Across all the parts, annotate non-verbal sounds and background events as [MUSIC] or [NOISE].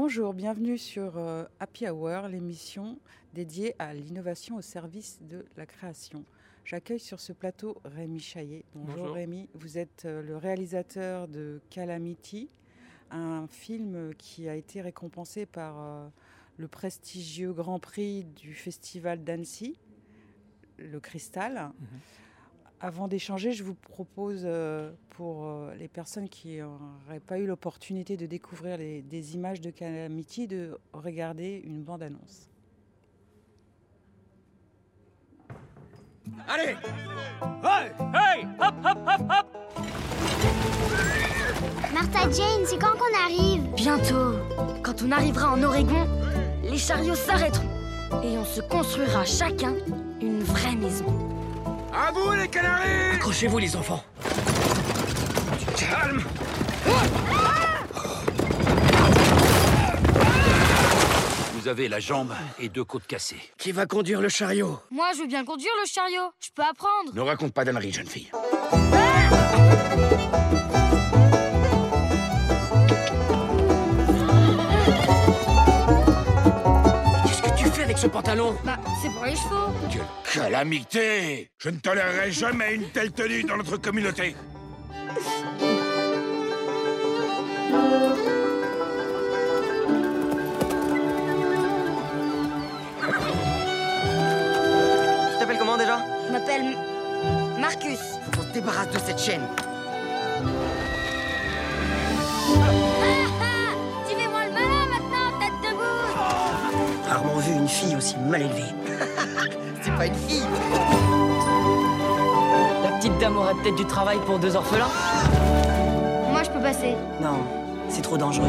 Bonjour, bienvenue sur euh, Happy Hour, l'émission dédiée à l'innovation au service de la création. J'accueille sur ce plateau Rémi Chaillet. Bonjour, Rémi, vous êtes euh, le réalisateur de Calamity, un film qui a été récompensé par euh, le prestigieux Grand Prix du Festival d'Annecy, le Cristal. Mhm. Avant d'échanger, je vous propose euh, pour euh, les personnes qui n'auraient pas eu l'opportunité de découvrir des images de Calamity de regarder une bande-annonce. Allez Hey Hey Hop, hop, hop, hop Martha Jane, c'est quand qu'on arrive? Bientôt. Quand on arrivera en Oregon, les chariots s'arrêteront et on se construira chacun une vraie maison. À vous les canaris Accrochez-vous les enfants. Calme Vous avez la jambe et deux côtes cassées. Qui va conduire le chariot Moi, je veux bien conduire le chariot. Je peux apprendre. Ne raconte pas d'âneries, jeune fille. Qu'est-ce avec ce pantalon Bah, c'est pour les chevaux. Quelle calamité Je ne tolérerai jamais une telle tenue dans notre communauté. Tu t'appelles comment déjà? Je m'appelle Marcus. On se débarrasse de cette chaîne. Fille aussi mal élevée. [LAUGHS] C'est pas une fille. La petite dame aurait peut-être du travail pour deux orphelins Moi, je peux passer. Non, c'est trop dangereux.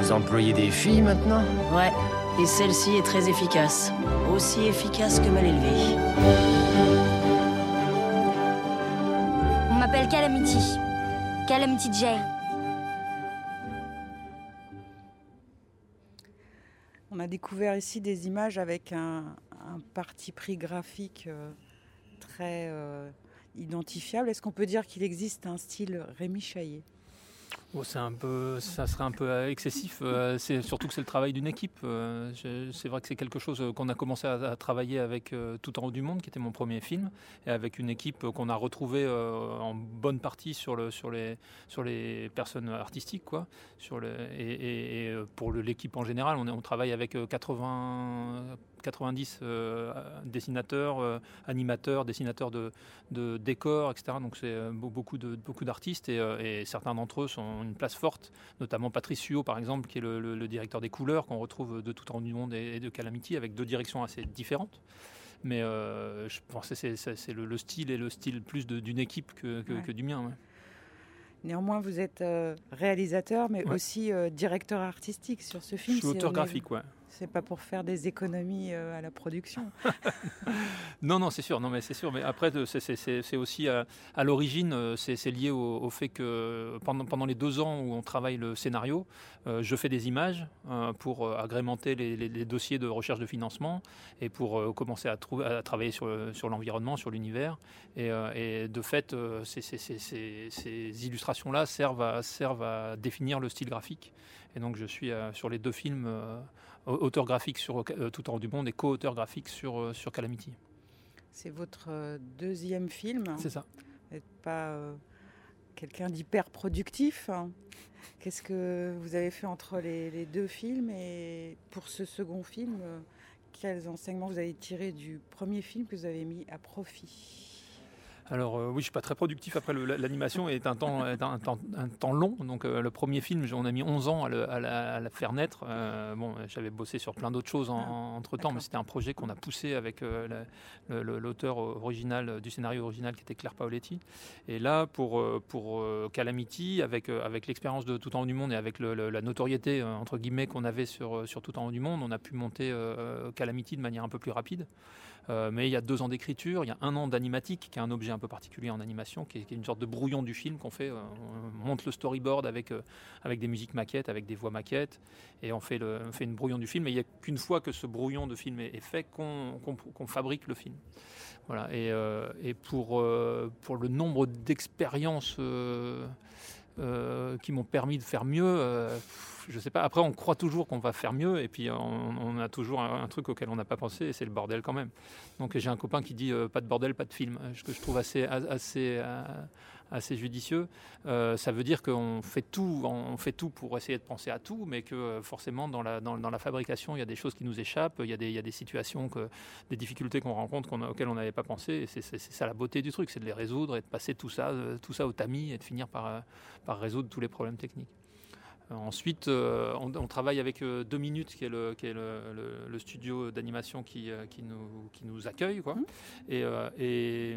Vous employez des filles maintenant? Ouais, et celle-ci est très efficace. Aussi efficace que mal élevée. On m'appelle Calamity. Calamity Jane. On a découvert ici des images avec un, parti pris graphique euh, très euh, identifiable. Est-ce qu'on peut dire qu'il existe un style Rémi Chaillet? C'est un peu, ça serait un peu euh, excessif. euh, C'est surtout que c'est le travail d'une équipe. euh, C'est vrai que c'est quelque chose qu'on a commencé à, travailler avec Tout en haut du monde, qui était mon premier film, et avec une équipe qu'on a retrouvée en bonne partie sur, le, sur, les, sur les personnes artistiques, quoi. Sur le, et, pour l'équipe en général, on, on travaille avec euh, 80, 90 euh, dessinateurs, euh, animateurs, dessinateurs de, de décors, etc. Donc c'est euh, beau- beaucoup de beaucoup d'artistes et, et certains d'entre eux sont une place forte, notamment Patrice Suot par exemple, qui est le, le- le directeur des couleurs qu'on retrouve de tout en du monde et, et de Calamity avec deux directions assez différentes. Mais euh, je pense que c'est- le, le style et le style plus d'une équipe que, que- Ouais. que du mien. ouais. Néanmoins, vous êtes euh, réalisateur, mais Ouais. aussi euh, directeur artistique sur ce Je film. suis C'est- auteur graphique, ouais. C'est pas pour faire des économies euh, à la production. [LAUGHS] Non, non, c'est sûr. Non, mais c'est sûr. Mais après, c'est- aussi à, l'origine, euh, c'est lié au, fait que pendant, les deux ans où on travaille le scénario, euh, je fais des images pour agrémenter les, dossiers de recherche de financement et pour commencer à, travailler sur, le- sur l'environnement, sur l'univers. Et, de fait, ces, illustrations-là servent à, définir le style graphique. Et donc, je suis sur les deux films. Auteur graphique sur euh, Tout en haut du monde et co-auteur graphique sur, euh, sur Calamity. C'est votre euh, deuxième film. C'est ça. Vous n'êtes pas quelqu'un d'hyper productif. hein. Qu'est-ce que vous avez fait entre les, les deux films et pour ce second film, quels enseignements vous avez tirés du premier film que vous avez mis à profit? Alors euh, oui, je suis pas très productif. Après, l'animation est un temps, est un, temps, un temps long. Donc euh, le premier film, on a mis 11 ans à, le- à la, à la faire naître. Euh, bon, j'avais bossé sur plein d'autres choses en, Ah, entre temps, mais c'était un projet qu'on a poussé avec la- l'auteur original du scénario original qui était Claire Paoletti. Et là, pour, pour Calamity, avec, avec l'expérience de Tout en haut du monde et avec le- le- la notoriété entre guillemets qu'on avait sur, sur Tout en haut du monde, on a pu monter Calamity de manière un peu plus rapide. Euh, mais il y a deux ans d'écriture, il y a un an d'animatique, qui est un objet un peu particulier en animation, qui est, une sorte de brouillon du film qu'on fait. on monte le storyboard avec, avec des musiques maquettes, avec des voix maquettes, et on fait, le, fait une brouillon du film. Et il n'y a qu'une fois que ce brouillon de film est, fait qu'on fabrique le film. Voilà. Et, et pour, pour le nombre d'expériences qui m'ont permis de faire mieux, je sais pas. Après, on croit toujours qu'on va faire mieux, et puis on, a toujours un, truc auquel on n'a pas pensé, et c'est le bordel quand même. Donc j'ai un copain qui dit pas de bordel, pas de film, ce que je trouve assez, assez, assez judicieux. Euh, ça veut dire qu'on fait tout, on fait tout pour essayer de penser à tout, mais que euh, forcément dans la, dans, la fabrication, il y a des choses qui nous échappent, il y a des, il y a des situations, que, des difficultés qu'on rencontre auxquelles on n'avait pas pensé. Et c'est ça la beauté du truc, c'est de les résoudre et de passer tout ça, euh, tout ça au tamis et de finir par, par résoudre tous les problèmes techniques. Ensuite, on, travaille avec Deux Minutes, qui est le, qui est le, studio d'animation qui, qui, nous, qui nous accueille. Quoi. Mmh. Et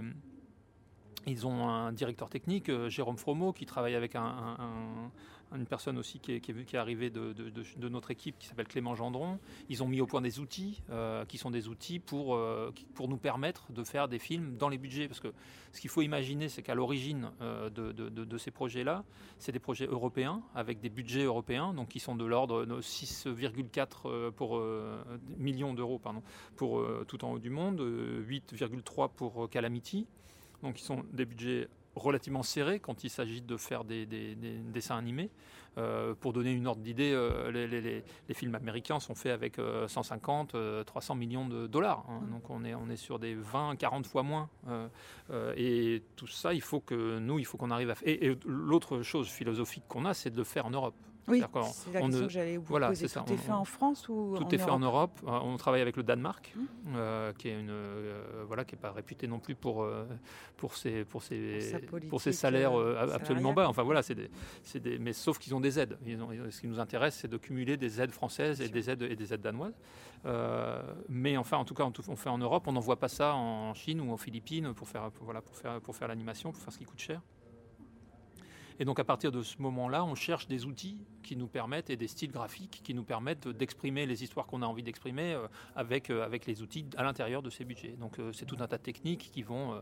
ils ont un directeur technique, euh, Jérôme Fromo, qui travaille avec une personne aussi qui est, qui est arrivée de, notre équipe, qui s'appelle Clément Gendron. Ils ont mis au point des outils, euh, qui sont des outils pour, euh, pour nous permettre de faire des films dans les budgets. Parce que ce qu'il faut imaginer, c'est qu'à l'origine de, ces projets-là, c'est des projets européens, avec des budgets européens, donc qui sont de l'ordre de 6,4 pour millions d'euros pour tout en haut du monde, 8,3 pour Calamity. Donc ils sont des budgets relativement serrés quand il s'agit de faire des, dessins animés. Euh, pour donner une ordre d'idée, euh, les, films américains sont faits avec 150, euh, 300 millions de dollars. Hein. Mmh. Donc on est, on est sur des 20, 40 fois moins. et tout ça, il faut que nous, il faut qu'on arrive à faire. et l'autre chose philosophique qu'on a, c'est de le faire en Europe. Oui, c'est la question que j'allais vous voilà, poser. Tout est fait en France ou Tout est fait en Europe. Euh, on travaille avec le Danemark, mmh. euh, qui est une euh, voilà, qui est pas réputé non plus pour pour ses pour ses pour, ses salaires absolument bas. Enfin voilà, c'est des, des mais sauf qu'ils ont des aides. ce qui nous intéresse, c'est de cumuler des aides françaises et des aides et des aides danoises. mais enfin, en tout cas, on, fait en Europe. On n'envoie pas ça en Chine ou en Philippines pour faire voilà pour faire pour faire l'animation, pour faire ce qui coûte cher. Et donc à partir de ce moment-là, on cherche des outils qui nous permettent et des styles graphiques qui nous permettent d'exprimer les histoires qu'on a envie d'exprimer euh, avec, euh, avec les outils à l'intérieur de ces budgets. Donc euh, c'est tout un tas de techniques qui vont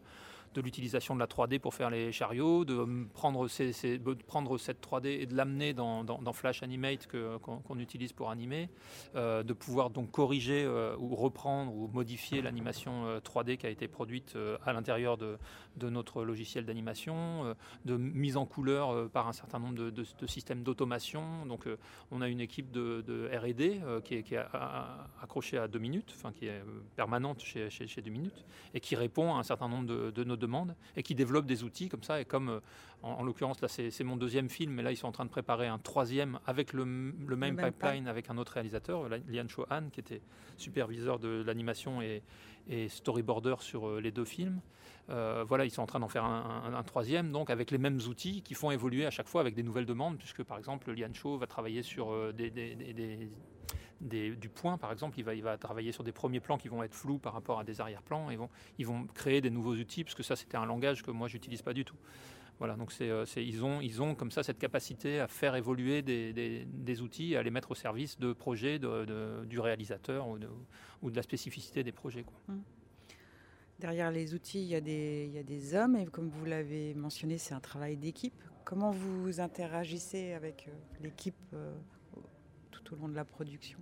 de l'utilisation de la 3D pour faire les chariots, de prendre, cette 3D et de l'amener dans, Flash Animate qu'on utilise pour animer, de pouvoir donc corriger ou reprendre ou modifier l'animation 3D qui a été produite à l'intérieur de, notre logiciel d'animation, de mise en couleur par un certain nombre de, systèmes d'automation. Donc euh, on a une équipe de, R&D euh, qui est, accrochée à deux minutes, enfin qui est euh, permanente chez, chez, minutes, et qui répond à un certain nombre de, nos demandes, et qui développe des outils comme ça. Et comme en, l'occurrence là c'est mon deuxième film, mais là ils sont en train de préparer un troisième avec le, même pipeline avec un autre réalisateur, Lian Cho-han, qui était superviseur de l'animation et, et storyboarder sur les deux films. Euh, voilà, ils sont en train d'en faire un, troisième, donc avec les mêmes outils qui font évoluer à chaque fois avec des nouvelles demandes, puisque par exemple, Lian Cho va travailler sur euh, du point, par exemple, il va, il va travailler sur des premiers plans qui vont être flous par rapport à des arrière-plans, ils vont créer des nouveaux outils, parce que ça, c'était un langage que moi, j'utilise pas du tout. Voilà, donc euh, ils, ont, comme ça cette capacité à faire évoluer des, outils, à les mettre au service de projets du réalisateur ou de, la spécificité des projets. Mmh. Derrière les outils, il y, a des, il y a des hommes et comme vous l'avez mentionné, c'est un travail d'équipe. Comment vous interagissez avec euh, l'équipe euh, tout au long de la production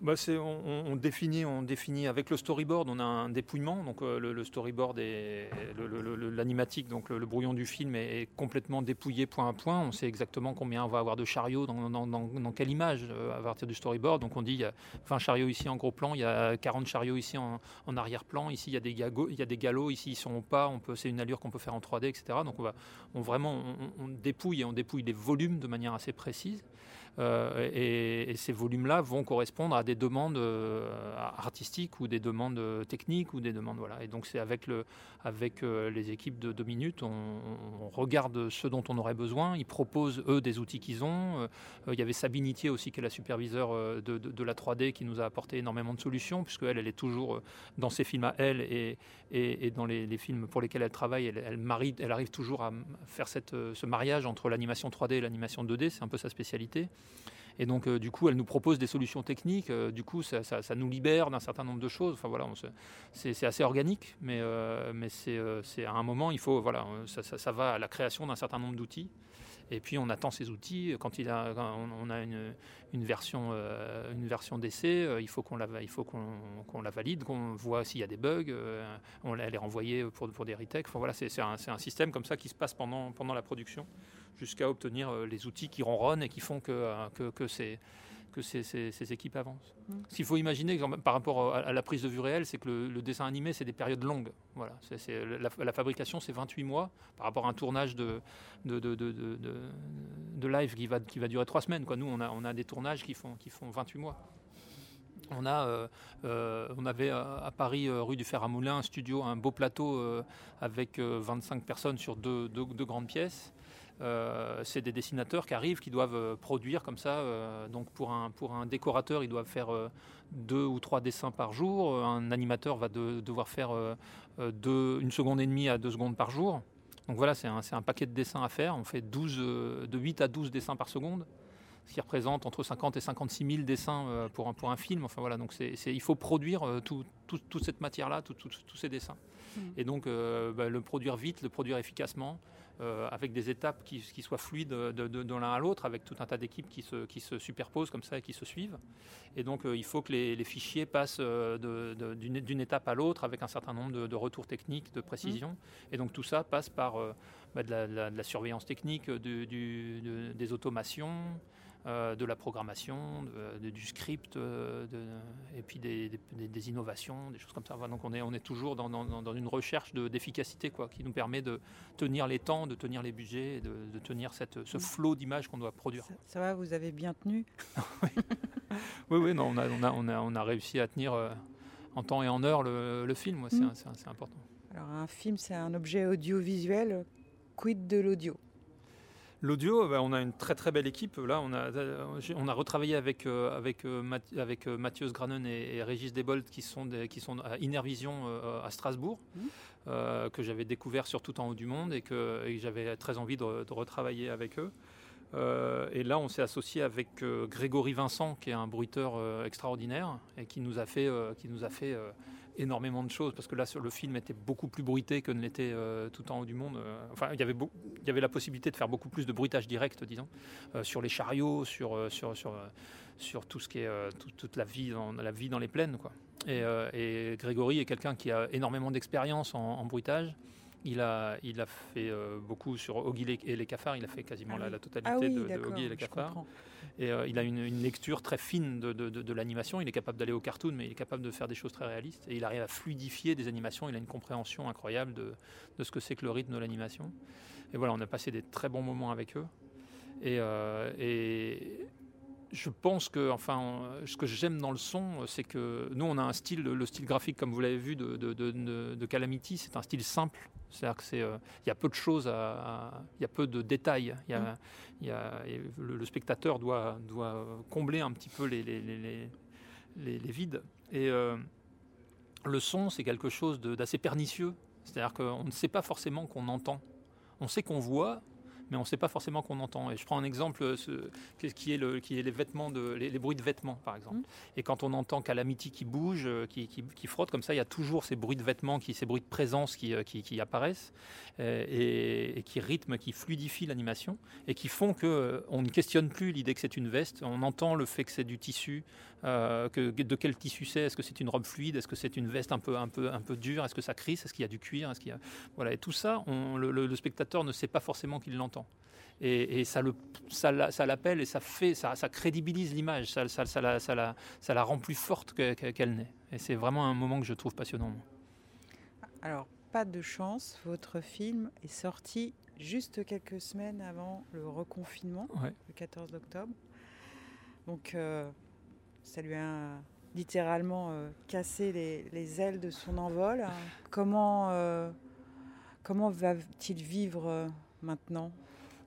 bah on, définit, on définit avec le storyboard, on a un dépouillement. Donc euh, le, storyboard et l'animatique, donc le, brouillon du film est, complètement dépouillé point à point. On sait exactement combien on va avoir de chariots dans, quelle image euh, à partir du storyboard. Donc on dit il y a 20 chariots ici en gros plan, il y a 40 chariots ici en, arrière-plan. Ici il y a des galops, il y a des galops. Ici ils sont pas. On peut, c'est une allure qu'on peut faire en 3D, etc. Donc on va, on vraiment, on, dépouille et on dépouille les volumes de manière assez précise. Euh, et, ces volumes-là vont correspondre à des demandes euh, artistiques ou des demandes techniques ou des demandes voilà. Et donc c'est avec le avec euh, les équipes de deux minutes, on, regarde ce dont on aurait besoin. Ils proposent eux des outils qu'ils ont. il y avait Sabinitier aussi qui est la superviseure de, la 3D qui nous a apporté énormément de solutions puisque elle, elle est toujours dans ses films à elle et, dans les, films pour lesquels elle travaille, elle, arrive toujours à faire ce mariage entre l'animation 3D et l'animation 2D. C'est un peu sa spécialité. Et donc, du coup, elle nous propose des solutions techniques. du coup, ça, nous libère d'un certain nombre de choses. Enfin voilà, c'est assez organique, mais, mais c'est à un moment, il faut, voilà, ça, ça va à la création d'un certain nombre d'outils. Et puis on attend ces outils. Quand, on, a une, version, euh, version d'essai, euh, il faut qu'on la, la valide, qu'on voit s'il y a des bugs. Euh, on, elle est renvoyée pour, pour des retakes. Enfin, voilà, c'est, un, un, système comme ça qui se passe pendant, pendant la production jusqu'à obtenir les outils qui ronronnent et qui font que, que, que c'est que ces, équipes avancent. Mmh. Ce qu'il faut imaginer par rapport à la prise de vue réelle, c'est que le, dessin animé, c'est des périodes longues. Voilà. la, fabrication, c'est 28 mois par rapport à un tournage de, de, de, de, live qui va, qui va durer 3 semaines. Quoi. Nous, on a, on a des tournages qui font, qui font 28 mois. On, a, euh, euh, on avait à Paris, euh, rue du Fer à Moulin, un studio, un beau plateau avec 25 personnes sur deux, deux grandes pièces. Euh, c'est des dessinateurs qui arrivent, qui doivent euh, produire comme ça. Euh, donc pour un, pour un décorateur, ils doivent faire deux ou trois dessins par jour. Un animateur va devoir faire deux, une seconde et demie à deux secondes par jour. Donc voilà, c'est un, un, paquet de dessins à faire. On fait 12, de 8 à 12 dessins par seconde, ce qui représente entre 50 et 56 000 dessins pour un, pour un film. Enfin voilà, donc c'est, il faut produire tout, toute cette matière-là, tous ces dessins. Mmh. Et donc bah, le produire vite, le produire efficacement. Euh, avec des étapes qui, soient fluides de, l'un à l'autre, avec tout un tas d'équipes qui se, qui se, superposent comme ça et qui se suivent. Et donc euh, il faut que les, fichiers passent euh, d'une étape à l'autre avec un certain nombre de, retours techniques, de précision. Mmh. Et donc tout ça passe par bah, de, la, surveillance technique, des automations. Euh, de la programmation, du script, euh, et puis des, innovations, des choses comme ça. donc on est, on est toujours dans, une recherche d'efficacité quoi, qui nous permet de tenir les temps, de tenir les budgets, de, tenir cette, ce flot d'images qu'on doit produire. Ça, va, vous avez bien tenu [LAUGHS] oui. oui, non, on a, on, a, on, a, on a réussi à tenir euh, en temps et en heure le, film, mm. c'est important. Alors un film, c'est un objet audiovisuel, quid de l'audio? L'audio, bah, on a une très très belle équipe. Là, on a, on a retravaillé avec, euh, avec, euh, avec euh, Mathieu Granen et, Régis Debold qui sont, qui sont à Innervision à Strasbourg, mmh. que j'avais découvert sur tout en haut du monde et que, j'avais très envie de, de, retravailler avec eux. et là, on s'est associé avec Grégory Vincent, qui est un bruiteur extraordinaire et qui nous a fait, qui nous a fait énormément de choses parce que là le film était beaucoup plus bruité que ne l'était euh, tout en haut du monde. Euh, enfin, il y avait il y avait la possibilité de faire beaucoup plus de bruitage direct, disons, euh, sur les chariots, sur sur sur sur tout ce qui est toute la vie dans la vie dans les plaines, quoi. Et, Grégory est quelqu'un qui a énormément d'expérience en, bruitage. Il a, il a fait beaucoup sur Oggy et les cafards, il a fait quasiment ah la, totalité ah de, de et les cafards. Euh, il a une, lecture très fine de, l'animation. Il est capable d'aller au cartoon, mais il est capable de faire des choses très réalistes. Et il arrive à fluidifier des animations. Il a une compréhension incroyable de, ce que c'est que le rythme de l'animation. Et voilà, on a passé des très bons moments avec eux. Et, euh, et je pense que, enfin, ce que j'aime dans le son, c'est que nous, on a un style, le style graphique, comme vous l'avez vu, de, de, Calamity, c'est un style simple. C'est-à-dire que c'est, euh, il y a peu de choses, il y a peu de détails. Il y a, y a, le, spectateur doit, doit combler un petit peu les, les, les, les vides. Et euh, le son, c'est quelque chose d'assez pernicieux. C'est-à-dire qu'on ne sait pas forcément qu'on entend. On sait qu'on voit, mais on ne sait pas forcément qu'on entend. Et je prends un exemple ce, qui, est le, qui est les vêtements, de, les, bruits de vêtements, par exemple. Mmh. Et quand on entend Calamity qui bouge, euh, qui, qui, frotte comme ça, il y a toujours ces bruits de vêtements, qui, ces bruits de présence qui, euh, qui apparaissent euh, et, qui rythment, qui fluidifient l'animation et qui font que on ne questionne plus l'idée que c'est une veste. On entend le fait que c'est du tissu, que, de quel tissu c'est. Est-ce que c'est une robe fluide? Est-ce que c'est une veste un peu, un peu, un peu dure? Est-ce que ça crisse? Est-ce qu'il y a du cuir? Est-ce qu'il y a... Voilà. Et tout ça, on, le spectateur ne sait pas forcément qu'il l'entend. Et, ça, le, ça, l'appelle et ça fait, ça, crédibilise l'image, ça, ça, la, ça, la, ça la rend plus forte qu'elle n'est. Et c'est vraiment un moment que je trouve passionnant. Alors, pas de chance, votre film est sorti juste quelques semaines avant le reconfinement, le 14 octobre. Donc, euh, ça lui a littéralement euh, cassé les, ailes de son envol. [LAUGHS] Comment, euh, comment va-t-il vivre maintenant?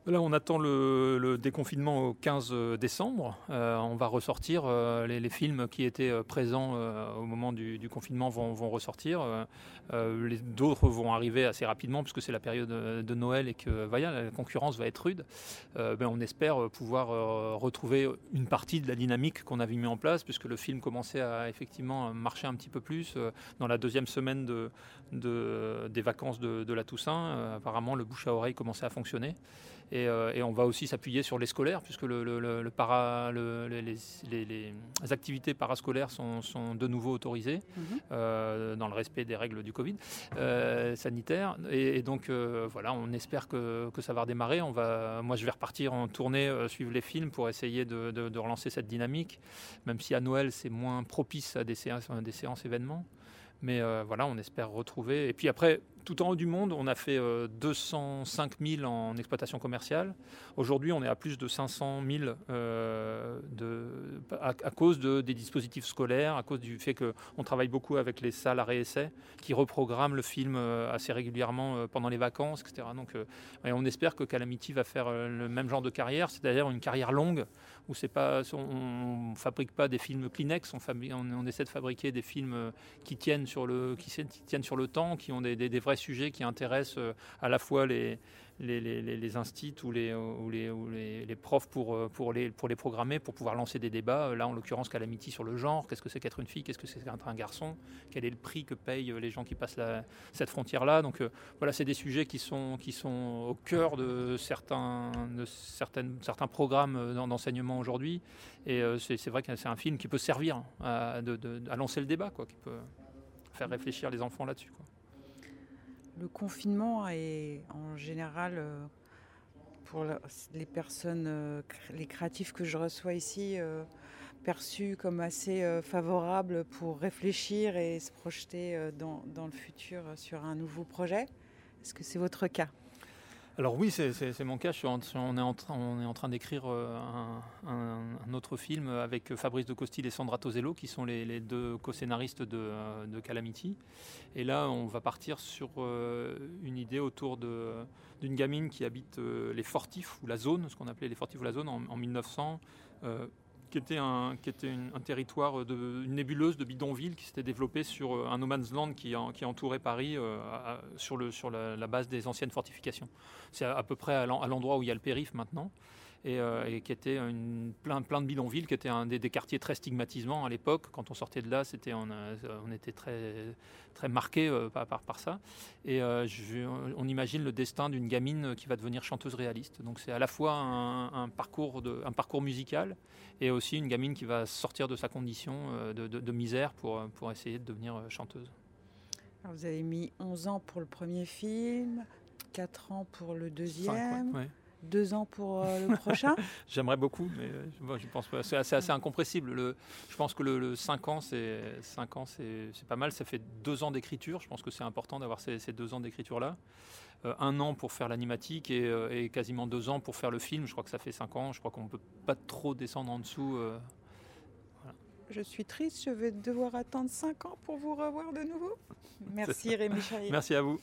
Là, on attend le, déconfinement au 15 euh, décembre. Euh, on va ressortir euh, les, films qui étaient présents au moment du, confinement vont, ressortir. D'autres vont arriver assez rapidement puisque c'est la période de Noël et que la concurrence va être rude. Ben, on espère pouvoir retrouver une partie de la dynamique qu'on avait mis en place puisque le film commençait à effectivement marcher un petit peu plus dans la deuxième semaine de, des vacances de la Toussaint. apparemment, le bouche à oreille commençait à fonctionner. Euh, et, on va aussi s'appuyer sur les scolaires, puisque le, para, les, activités parascolaires sont, sont de nouveau autorisées mhm. euh, dans le respect des règles du Covid euh, sanitaire. Et, donc voilà, on espère que, ça va redémarrer. On va, moi, je vais repartir en tournée, suivre les films pour essayer de, relancer cette dynamique, même si à Noël c'est moins propice à des séances, des séances événements. Mais voilà, on espère retrouver. Et puis après, tout en haut du monde, on a fait 205 euh, 000 en exploitation commerciale. Aujourd'hui, on est à plus de 500 000 euh, à, cause des dispositifs scolaires, à cause du fait qu'on travaille beaucoup avec les salles à réessai qui reprogramment le film euh, assez régulièrement pendant les vacances, etc. Donc, on espère que Calamity va faire le même genre de carrière, c'est-à-dire une carrière longue où c'est pas, on ne fabrique pas des films Kleenex, on, essaie de fabriquer des films qui tiennent sur le, qui tiennent sur le temps, qui ont des, des vrais sujets qui intéressent euh, à la fois les, les, les, instits ou, les, profs pour, euh, pour, les, programmer, pour pouvoir lancer des débats. Euh, là, en l'occurrence, Calamity sur le genre. Qu'est-ce que c'est qu'être une fille Qu'est-ce que c'est qu'être un garçon Quel est le prix que payent les gens qui passent cette frontière-là Donc voilà, c'est des sujets qui sont, qui sont au cœur de certains, de certains programmes d'enseignement aujourd'hui. Et c'est vrai que c'est un film qui peut servir à lancer le débat, quoi, qui peut faire réfléchir les enfants là-dessus le confinement est en général euh, pour les personnes, euh, les créatifs que je reçois ici, euh, perçu comme assez favorable pour réfléchir et se projeter dans, le futur sur un nouveau projet. Est-ce que c'est votre cas? Alors oui, c'est mon cas. on, est en train, d'écrire euh, un, autre film avec Fabrice de Costil et Sandra Tosello, qui sont les, deux co-scénaristes de, Calamity. Et là, on va partir sur euh, une idée autour d'une gamine qui habite euh, les Fortifs, ou la zone, ce qu'on appelait les Fortifs ou la zone, en, en 1900 qui était un, qui était un territoire, de, une nébuleuse de bidonville qui s'était développée sur euh, un no man's land qui, qui entourait Paris euh, sur, le, sur la, base des anciennes fortifications. C'est à, peu près à l'endroit où il y a le périph' maintenant. Euh, et, qui était une, plein, plein de bidonvilles, qui était un des, quartiers très stigmatisants à l'époque. Quand on sortait de là, c'était, on, on était très, très marqué euh, par, par, ça. Et euh, on imagine le destin d'une gamine qui va devenir chanteuse réaliste. Donc c'est à la fois un, parcours de, un parcours musical et aussi une gamine qui va sortir de sa condition de, de, misère pour, pour essayer de devenir chanteuse. vous avez mis 11 ans pour le premier film, 4 ans pour le deuxième deux ans pour euh, le [LAUGHS] prochain? J'aimerais beaucoup, mais euh, je pense que c'est assez, incompressible. Le, je pense que le, 5 ans, c'est cinq ans, c'est pas mal. Ça fait deux ans d'écriture. Je pense que c'est important d'avoir ces, deux ans d'écriture-là. Euh, un an pour faire l'animatique et, quasiment deux ans pour faire le film. Je crois que ça fait cinq ans. Je crois qu'on ne peut pas trop descendre en dessous. Je suis triste, je vais devoir attendre cinq ans pour vous revoir de nouveau. [LAUGHS] Merci Rémi Charrier. Merci à vous.